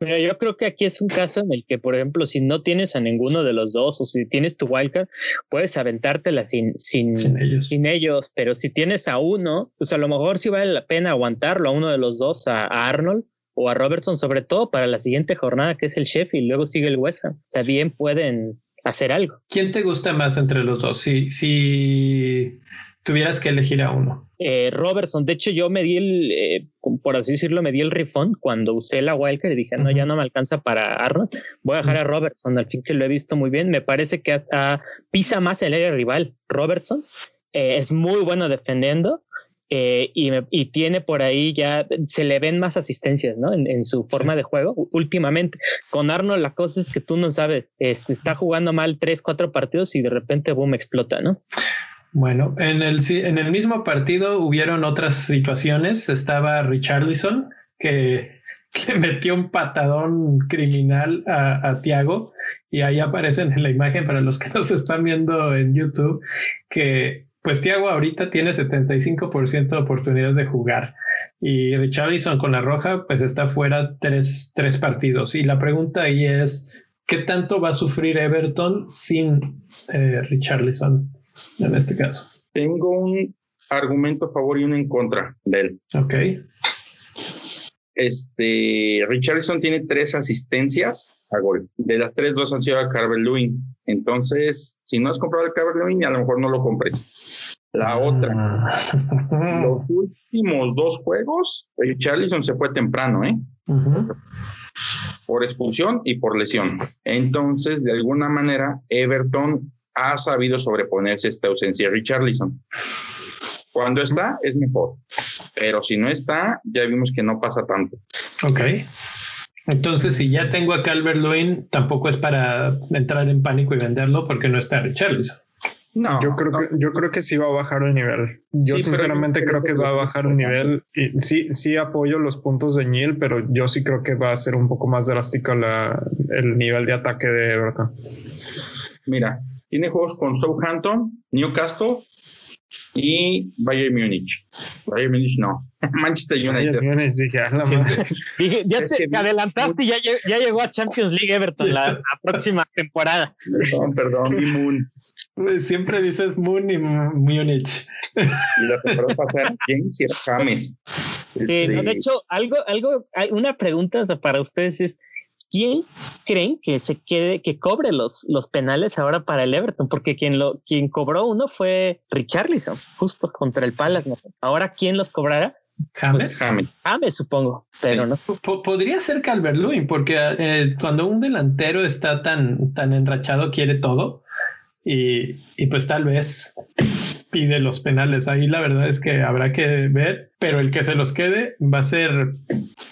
Mira, yo creo que aquí es un caso en el que, por ejemplo, si no tienes a ninguno de los dos o si tienes tu wildcard, puedes aventártela sin, sin, sin, ellos. sin ellos. Pero si tienes a uno, pues a lo mejor sí vale la pena aguantarlo a uno de los dos, a, a Arnold o a Robertson, sobre todo para la siguiente jornada que es el Sheffield, luego sigue el West Ham. O sea, bien pueden hacer algo. ¿Quién te gusta más entre los dos? Si, si tuvieras que elegir a uno. Eh, Robertson, de hecho yo me di el, eh, por así decirlo, me di el rifón cuando usé la wildcard y dije, no, ya no me alcanza para Arnold, voy a dejar a Robertson, al fin que lo he visto muy bien, me parece que hasta pisa más el área rival, Robertson, eh, es muy bueno defendiendo. Eh, y, me, y, tiene por ahí ya, se le ven más asistencias, ¿no? En, en su forma sí. de juego últimamente. Con Arnold la cosa es que tú no sabes, este, está jugando mal tres, cuatro partidos y de repente, boom, explota, ¿no? Bueno, en el, en el mismo partido hubieron otras situaciones. Estaba Richarlison, que, que metió un patadón criminal a, Tiago, y ahí aparecen en la imagen para los que nos están viendo en YouTube, que pues Tiago ahorita tiene 75% de oportunidades de jugar y Richarlison con la roja pues está fuera tres, tres partidos. Y la pregunta ahí es, ¿qué tanto va a sufrir Everton sin eh, Richarlison? En este caso. Tengo un argumento a favor y uno en contra de él. Ok. Este, Richardson tiene tres asistencias a gol. De las tres, dos han sido a Carver Lewin. Entonces, si no has comprado el Carver Lewin, a lo mejor no lo compres. La otra, Ah. los últimos dos juegos, Richarlison se fue temprano, ¿eh? Uh -huh. Por expulsión y por lesión. Entonces, de alguna manera, Everton ha sabido sobreponerse a esta ausencia de Richarlison. Cuando está, es mejor. Pero si no está, ya vimos que no pasa tanto. Ok. Entonces, si ya tengo a Calvert Lewin, tampoco es para entrar en pánico y venderlo porque no está Richarlison. No, yo creo no. que yo creo que sí va a bajar el nivel. Yo sí, sinceramente creo, creo que va a bajar el nivel. Y sí, sí apoyo los puntos de Neil, pero yo sí creo que va a ser un poco más drástico la, el nivel de ataque de Everton. Mira, tiene juegos con Southampton, Newcastle y Bayern Múnich. Bayern Munich no. Manchester United. ya te adelantaste y ya, ya, llegó a Champions League Everton la, próxima temporada. Perdón, perdón, y Moon. Siempre dices Moon y Munich. Y la temporada pasada James y James. Eh, de este, hecho, algo, algo, una pregunta para ustedes es ¿quién creen que se quede, que cobre los, los penales ahora para el Everton? Porque quien lo, quien cobró uno fue Richarlison, justo contra el Palace. Ahora, ¿quién los cobrará? James. Pues, James. supongo, pero no. podría ser calvert porque eh, cuando un delantero está tan, tan enrachado, quiere todo. Y, y, pues tal vez pide los penales. Ahí la verdad es que habrá que ver, pero el que se los quede va a ser,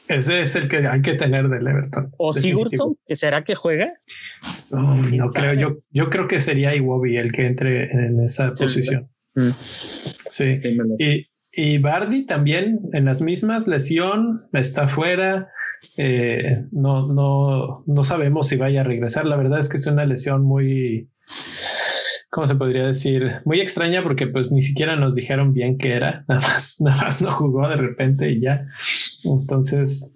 ese es el que hay que tener del Everton. ¿O Sigurdsson? ¿Que será que juega? No, creo, yo, yo creo que sería Iwobi el que entre en esa posición. Mm. Sí. Y, y Bardi también en las mismas, lesión, está fuera. Eh, no, no, no sabemos si vaya a regresar. La verdad es que es una lesión muy, ¿cómo se podría decir? Muy extraña porque pues ni siquiera nos dijeron bien qué era, nada más, nada más no jugó de repente y ya. Entonces,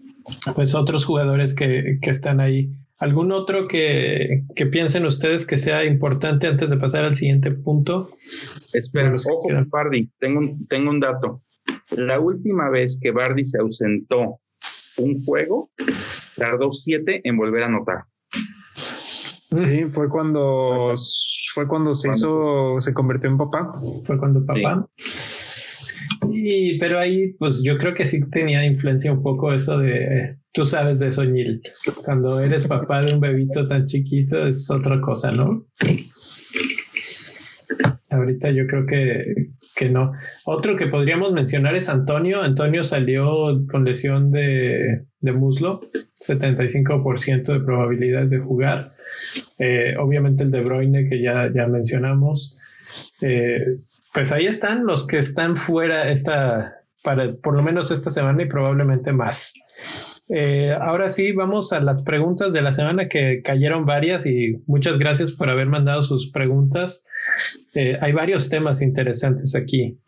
pues otros jugadores que, que están ahí. ¿Algún otro que, que, piensen ustedes que sea importante antes de pasar al siguiente punto? Espera, pues, ojo, Bardi, tengo un, tengo un dato. La última vez que Bardi se ausentó un juego, tardó siete en volver a anotar. Sí, fue cuando fue cuando se hizo, se convirtió en papá. Fue cuando papá. Y, pero ahí, pues yo creo que sí tenía influencia un poco eso de, tú sabes de eso, Cuando eres papá de un bebito tan chiquito es otra cosa, ¿no? Ahorita yo creo que, que no. Otro que podríamos mencionar es Antonio. Antonio salió con lesión de, de muslo, 75% de probabilidades de jugar. Eh, obviamente el de Bruyne que ya, ya mencionamos. Eh, pues ahí están los que están fuera esta, para por lo menos esta semana y probablemente más. Eh, ahora sí, vamos a las preguntas de la semana que cayeron varias y muchas gracias por haber mandado sus preguntas. Hay varios temas interesantes aquí.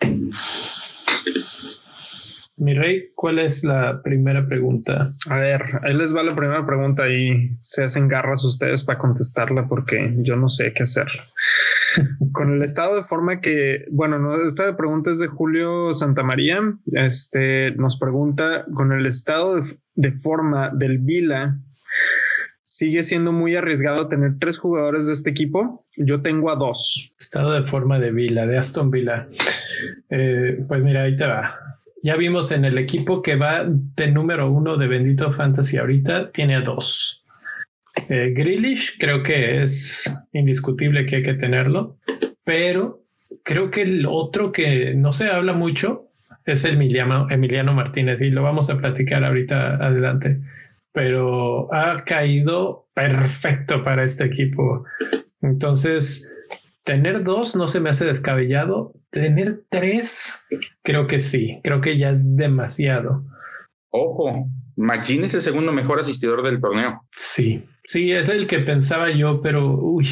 Mi rey, ¿cuál es la primera pregunta? A ver, ahí les va la primera pregunta y se hacen garras ustedes para contestarla porque yo no sé qué hacer. Con el estado de forma que, bueno, no, esta pregunta es de Julio Santamaría. Este nos pregunta con el estado de, de forma del Vila sigue siendo muy arriesgado tener tres jugadores de este equipo. Yo tengo a dos. Estado de forma de Vila, de Aston Villa. Eh, pues mira, ahí te va. Ya vimos en el equipo que va de número uno de Bendito Fantasy ahorita, tiene a dos. Eh, creo que es indiscutible que hay que tenerlo, pero creo que el otro que no se habla mucho es Emiliano, Emiliano Martínez y lo vamos a platicar ahorita adelante, pero ha caído perfecto para este equipo. Entonces, tener dos no se me hace descabellado. Tener tres, creo que sí. Creo que ya es demasiado. Ojo, McGinn es el segundo mejor asistidor del torneo. Sí, sí, es el que pensaba yo, pero uy,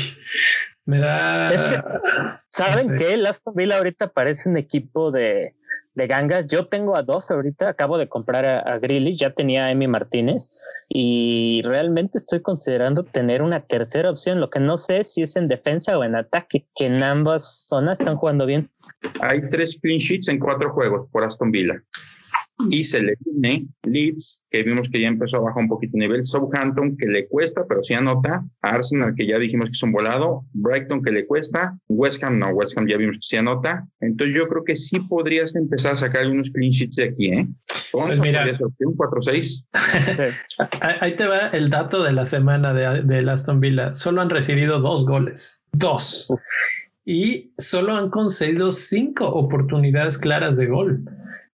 me da. ¿Saben que El Aston Villa ahorita parece un equipo de de gangas. Yo tengo a dos ahorita, acabo de comprar a, a ya tenía a Emi Martínez y realmente estoy considerando tener una tercera opción, lo que no sé si es en defensa o en ataque, que en ambas zonas están jugando bien. Hay tres clean sheets en cuatro juegos por Aston Villa y se le une Leeds, que vimos que ya empezó a bajar un poquito el nivel, Southampton, que le cuesta, pero sí anota, Arsenal, que ya dijimos que es un volado, Brighton, que le cuesta, West Ham, no, West Ham ya vimos que sí anota, entonces yo creo que sí podrías empezar a sacar unos clean sheets de aquí, ¿eh? Pues mira, 4-6. Ahí te va el dato de la semana de, de Aston Villa. Solo han recibido dos goles. Dos. Y solo han concedido cinco oportunidades claras de gol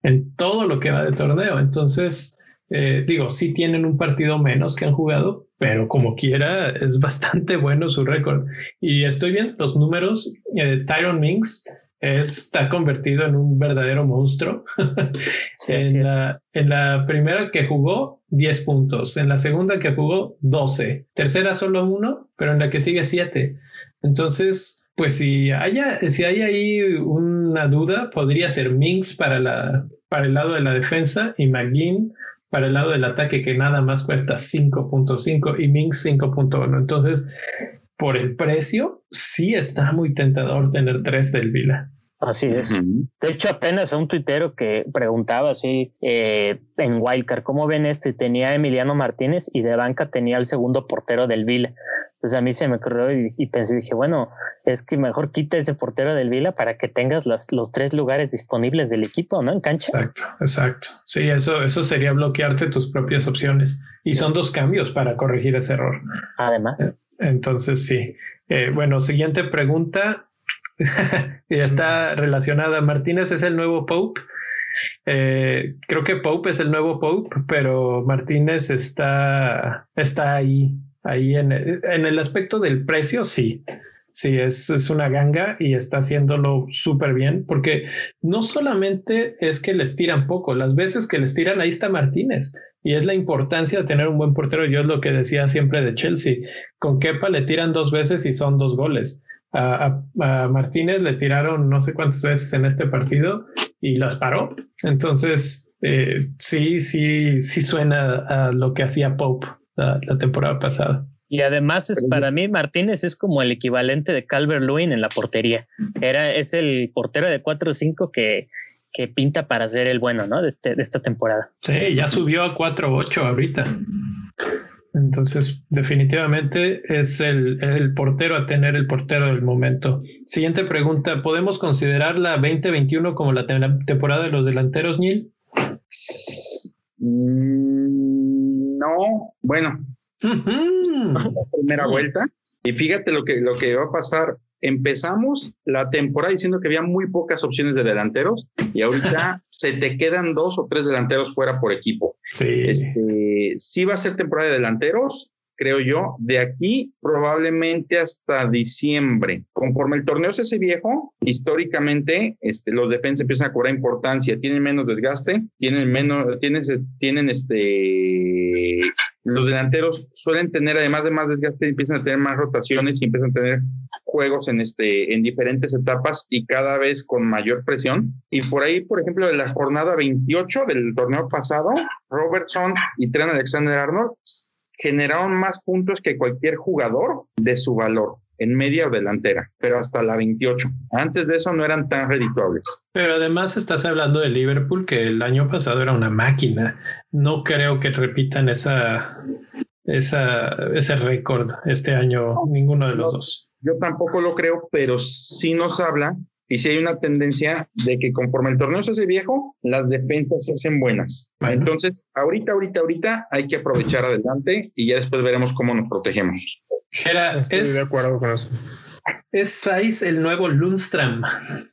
en todo lo que va de torneo. Entonces, eh, digo, sí tienen un partido menos que han jugado, pero como quiera es bastante bueno su récord. Y estoy viendo los números. Eh, Tyron Minks está convertido en un verdadero monstruo. en, la, en, la, primera que jugó, 10 puntos. En la segunda que jugó, 12. Tercera solo uno, pero en la que sigue 7. Entonces, pues si haya, si hay ahí una duda, podría ser Minx para la para el lado de la defensa y McGinn para el lado del ataque que nada más cuesta 5.5 y Minx 5.1. Entonces, por el precio, sí está muy tentador tener tres del Vila. Así es. De hecho, apenas a un tuitero que preguntaba así eh, en Wildcard, ¿cómo ven este? Tenía Emiliano Martínez y de banca tenía el segundo portero del Vila. Entonces a mí se me ocurrió y, pensé, dije, bueno, es que mejor quita ese portero del Vila para que tengas las, los tres lugares disponibles del equipo, ¿no? En cancha. Exacto, exacto. Sí, eso, eso sería bloquearte tus propias opciones. Y son dos cambios para corregir ese error. Además. Entonces, sí. Eh, bueno, siguiente pregunta. ya está relacionada. Martínez es el nuevo Pope. Eh, creo que Pope es el nuevo Pope, pero Martínez está, está ahí, ahí en el, aspecto del precio, sí. Sí, es, es una ganga y está haciéndolo súper bien porque no solamente es que les tiran poco, las veces que les tiran ahí está Martínez y es la importancia de tener un buen portero. Yo es lo que decía siempre de Chelsea. Con Kepa le tiran dos veces y son dos goles a, Martínez le tiraron no sé cuántas veces en este partido y las paró. Entonces, eh, sí, sí, sí suena a lo que hacía Pope la, temporada pasada. Y además es para mí Martínez es como el equivalente de Calvert Lewin en la portería. Era es el portero de 4 o 5 que, que pinta para ser el bueno, ¿no? De, este, de esta temporada. Sí, ya subió a 4-8 ahorita. Entonces, definitivamente es el, portero a tener el portero del momento. Siguiente pregunta, ¿podemos considerar la 2021 como la temporada de los delanteros, Neil? Mm, no, bueno. la primera vuelta. Y fíjate lo que, lo que va a pasar empezamos la temporada diciendo que había muy pocas opciones de delanteros y ahorita se te quedan dos o tres delanteros fuera por equipo. Sí. Este, sí va a ser temporada de delanteros, creo yo, de aquí probablemente hasta diciembre. Conforme el torneo se hace viejo, históricamente este, los defensas empiezan a cobrar importancia, tienen menos desgaste, tienen menos, tienen, tienen este, los delanteros suelen tener, además de más desgaste, empiezan a tener más rotaciones y empiezan a tener juegos en, este, en diferentes etapas y cada vez con mayor presión. Y por ahí, por ejemplo, de la jornada 28 del torneo pasado, Robertson y Trent Alexander Arnold generaron más puntos que cualquier jugador de su valor en media o delantera, pero hasta la 28. Antes de eso no eran tan redituables. Pero además estás hablando de Liverpool, que el año pasado era una máquina. No creo que repitan esa, esa, ese récord este año, ninguno de los dos. Yo tampoco lo creo, pero sí nos habla y si hay una tendencia de que conforme el torneo se hace viejo, las defensas se hacen buenas. Entonces, ahorita, ahorita, ahorita hay que aprovechar adelante y ya después veremos cómo nos protegemos. Estoy de acuerdo con eso. ¿Es Saiz el nuevo Lundstrom?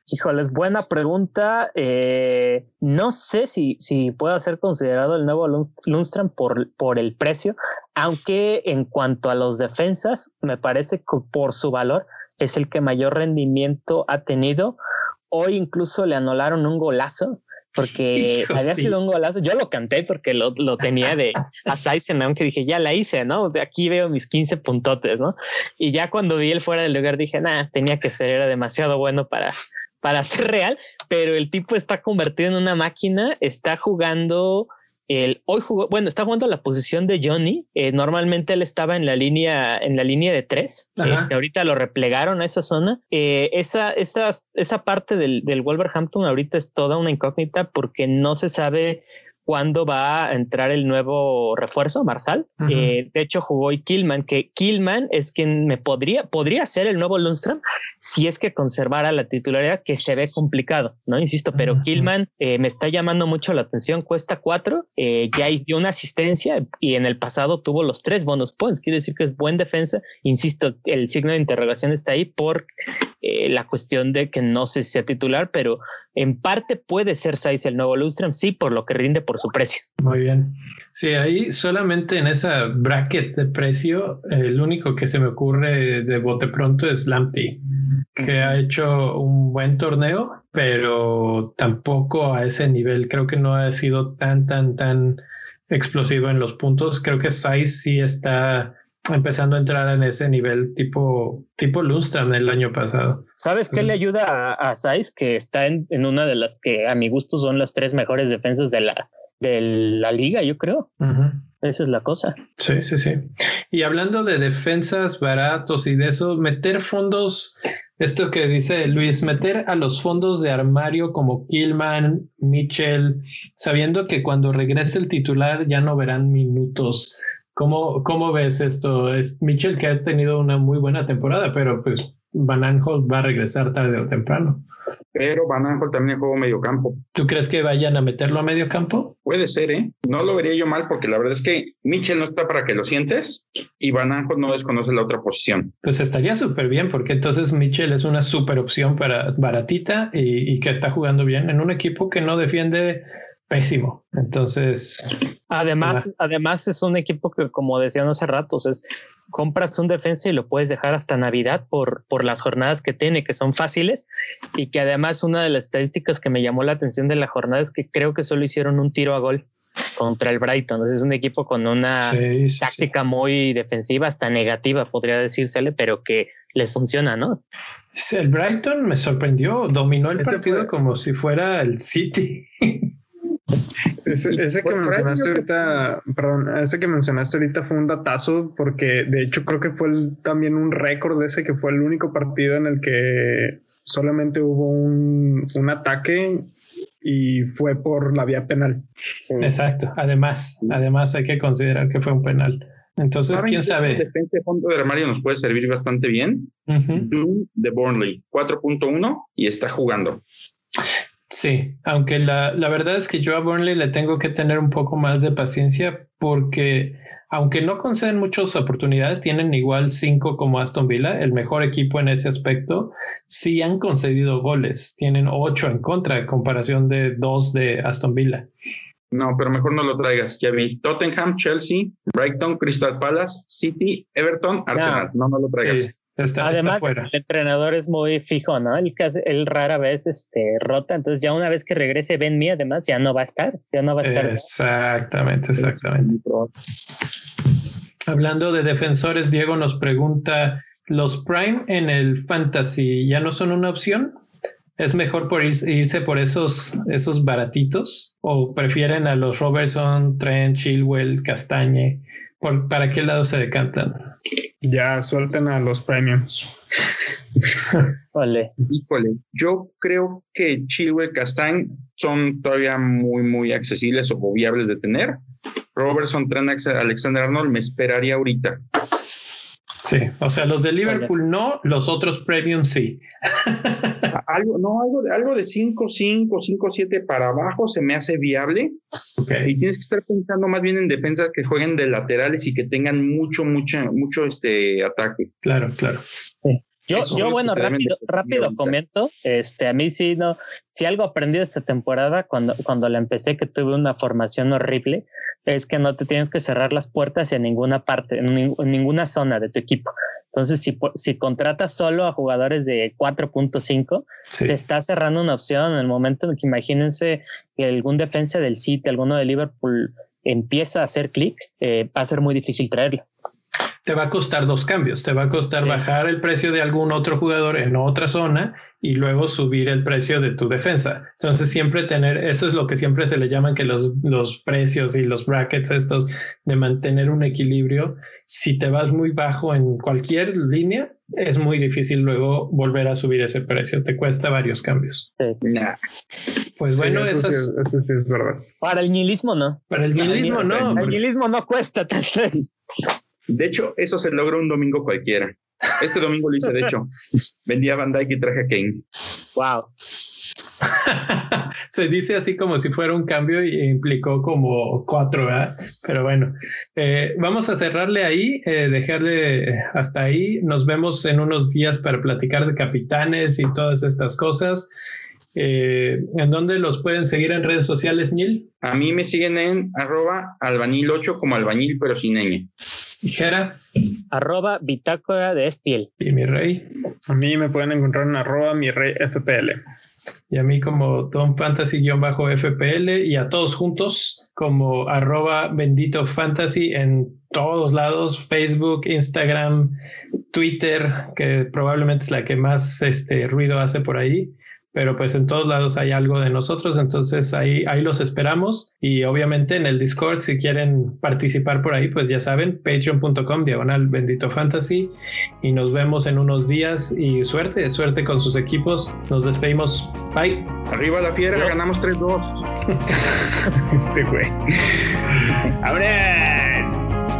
Híjoles, buena pregunta. Eh, no sé si, si puede ser considerado el nuevo Lundstrom por, por el precio, aunque en cuanto a los defensas, me parece que por su valor es el que mayor rendimiento ha tenido. Hoy incluso le anularon un golazo porque había sido un golazo. Yo lo canté porque lo, lo tenía de a aunque dije, ya la hice, ¿no? De aquí veo mis 15 puntotes, ¿no? Y ya cuando vi el fuera del lugar dije, nada, tenía que ser, era demasiado bueno para, para ser real, pero el tipo está convertido en una máquina, está jugando el, hoy jugó, bueno, está jugando la posición de Johnny. Eh, normalmente él estaba en la línea, en la línea de tres. Este, ahorita lo replegaron a esa zona. Eh, esa, esa, esa parte del, del Wolverhampton ahorita es toda una incógnita porque no se sabe cuándo va a entrar el nuevo refuerzo, Marsal. Eh, de hecho, jugó hoy Killman, que Killman es quien me podría, podría ser el nuevo Lundstrom si es que conservara la titularidad, que se ve complicado, ¿no? Insisto, pero Killman eh, me está llamando mucho la atención, cuesta cuatro, eh, ya hizo una asistencia y en el pasado tuvo los tres bonus points, quiere decir que es buen defensa. Insisto, el signo de interrogación está ahí por la cuestión de que no sé si sea titular, pero en parte puede ser Saiz el nuevo Lundstrom, sí, por lo que rinde por su precio. Muy bien. Sí, ahí solamente en esa bracket de precio, el único que se me ocurre de bote pronto es Lamptey, que ha hecho un buen torneo, pero tampoco a ese nivel. Creo que no ha sido tan, tan, tan explosivo en los puntos. Creo que Saiz sí está empezando a entrar en ese nivel tipo, tipo Lundstrom el año pasado. ¿Sabes qué le ayuda a, a Saiz? Que está en, en, una de las que a mi gusto son las tres mejores defensas de la, de la liga, yo creo. Uh -huh. Esa es la cosa. Sí, sí, sí. Y hablando de defensas baratos y de eso, meter fondos, esto que dice Luis, meter a los fondos de armario como Killman, Mitchell, sabiendo que cuando regrese el titular ya no verán minutos. ¿Cómo, cómo ves esto? Es Mitchell que ha tenido una muy buena temporada, pero pues Van Aanholt va a regresar tarde o temprano. Pero Van Aanholt también juega medio campo. ¿Tú crees que vayan a meterlo a medio campo? Puede ser, ¿eh? No lo vería yo mal porque la verdad es que Mitchell no está para que lo sientes y Van Aanholt no desconoce la otra posición. Pues estaría súper bien porque entonces Mitchell es una súper opción para baratita y, y que está jugando bien en un equipo que no defiende pésimo. Entonces, además, ¿verdad? además es un equipo que, como decían hace ratos, es compras un defensa y lo puedes dejar hasta Navidad por, por las jornadas que tiene, que son fáciles y que además una de las estadísticas que me llamó la atención de la jornada es que creo que solo hicieron un tiro a gol contra el Brighton. Entonces es un equipo con una sí, sí, táctica sí. muy defensiva, hasta negativa, podría decírsele, pero que les funciona, ¿no? El Brighton me sorprendió, dominó el Ese partido fue... como si fuera el City. Ese, ese, que mencionaste ahorita, perdón, ese que mencionaste ahorita fue un datazo porque de hecho creo que fue el, también un récord de ese que fue el único partido en el que solamente hubo un, un ataque y fue por la vía penal. Sí. Exacto. Además, además hay que considerar que fue un penal. Entonces, quién sabe. Defensa de fondo de armario nos puede servir bastante bien. Uh -huh. De Burnley, 4.1 y está jugando. Sí, aunque la, la, verdad es que yo a Burnley le tengo que tener un poco más de paciencia porque aunque no conceden muchas oportunidades, tienen igual cinco como Aston Villa, el mejor equipo en ese aspecto. Sí han concedido goles, tienen ocho en contra en comparación de dos de Aston Villa. No, pero mejor no lo traigas, ya vi. Tottenham, Chelsea, Brighton, Crystal Palace, City, Everton, Arsenal. No, no, no lo traigas. Sí. Está, Además, está el entrenador es muy fijo, ¿no? Él, él rara vez este, rota, entonces ya una vez que regrese Ben Mi, además, ya no va a estar, ya no va a estar. Exactamente, exactamente. Hablando de defensores, Diego nos pregunta, ¿los Prime en el Fantasy ya no son una opción? ¿Es mejor por irse por esos, esos baratitos? ¿O prefieren a los Robertson, Trent, Chilwell, Castañe? ¿Por, ¿Para qué lado se decantan? Ya suelten a los premios. Vale. Híjole, yo creo que Chilwell Castañ son todavía muy, muy accesibles o viables de tener. Robertson, Trent, Alexander Arnold, me esperaría ahorita. Sí, o sea, los de Liverpool no, los otros premium sí. algo, no, algo, algo de 5, 5, 5, 7 para abajo se me hace viable. Okay. Y tienes que estar pensando más bien en defensas que jueguen de laterales y que tengan mucho, mucho, mucho este ataque. Claro, claro. Yo, yo bueno, rápido, rápido comento, este, a mí sí, no, si algo aprendí esta temporada cuando, cuando la empecé, que tuve una formación horrible, es que no te tienes que cerrar las puertas en ninguna parte, en, en ninguna zona de tu equipo. Entonces, si, si contratas solo a jugadores de 4.5, sí. te está cerrando una opción en el momento en que imagínense que algún defensa del City, alguno de Liverpool empieza a hacer clic, eh, va a ser muy difícil traerlo te va a costar dos cambios. Te va a costar sí. bajar el precio de algún otro jugador en otra zona y luego subir el precio de tu defensa. Entonces siempre tener, eso es lo que siempre se le llaman que los, los precios y los brackets estos de mantener un equilibrio. Si te vas muy bajo en cualquier línea, es muy difícil luego volver a subir ese precio. Te cuesta varios cambios. Sí. Nah. Pues bueno, sí, eso, eso, sí, eso, sí, es verdad. Para el nihilismo no. Para el nihilismo no. El nihilismo no cuesta tal vez. De hecho, eso se logra un domingo cualquiera. Este domingo lo hice, de hecho. Vendí a Van Dyke y traje a Kane. Wow. se dice así como si fuera un cambio y implicó como cuatro, ¿verdad? Pero bueno, eh, vamos a cerrarle ahí, eh, dejarle hasta ahí. Nos vemos en unos días para platicar de capitanes y todas estas cosas. Eh, ¿En dónde los pueden seguir en redes sociales, Neil? A mí me siguen en arroba albañil8 como albañil, pero sin ñ. Jera. Arroba bitácora de FPL. Y mi rey. A mí me pueden encontrar en arroba mi rey FPL. y a mí como Don Fantasy-FPL y a todos juntos como arroba bendito fantasy en todos lados, Facebook, Instagram, Twitter, que probablemente es la que más este ruido hace por ahí pero pues en todos lados hay algo de nosotros, entonces ahí, ahí los esperamos y obviamente en el Discord si quieren participar por ahí, pues ya saben, patreon.com diagonal bendito fantasy y nos vemos en unos días y suerte, suerte con sus equipos, nos despedimos, bye. Arriba la fiera, ganamos 3-2. este güey. ¡Abres!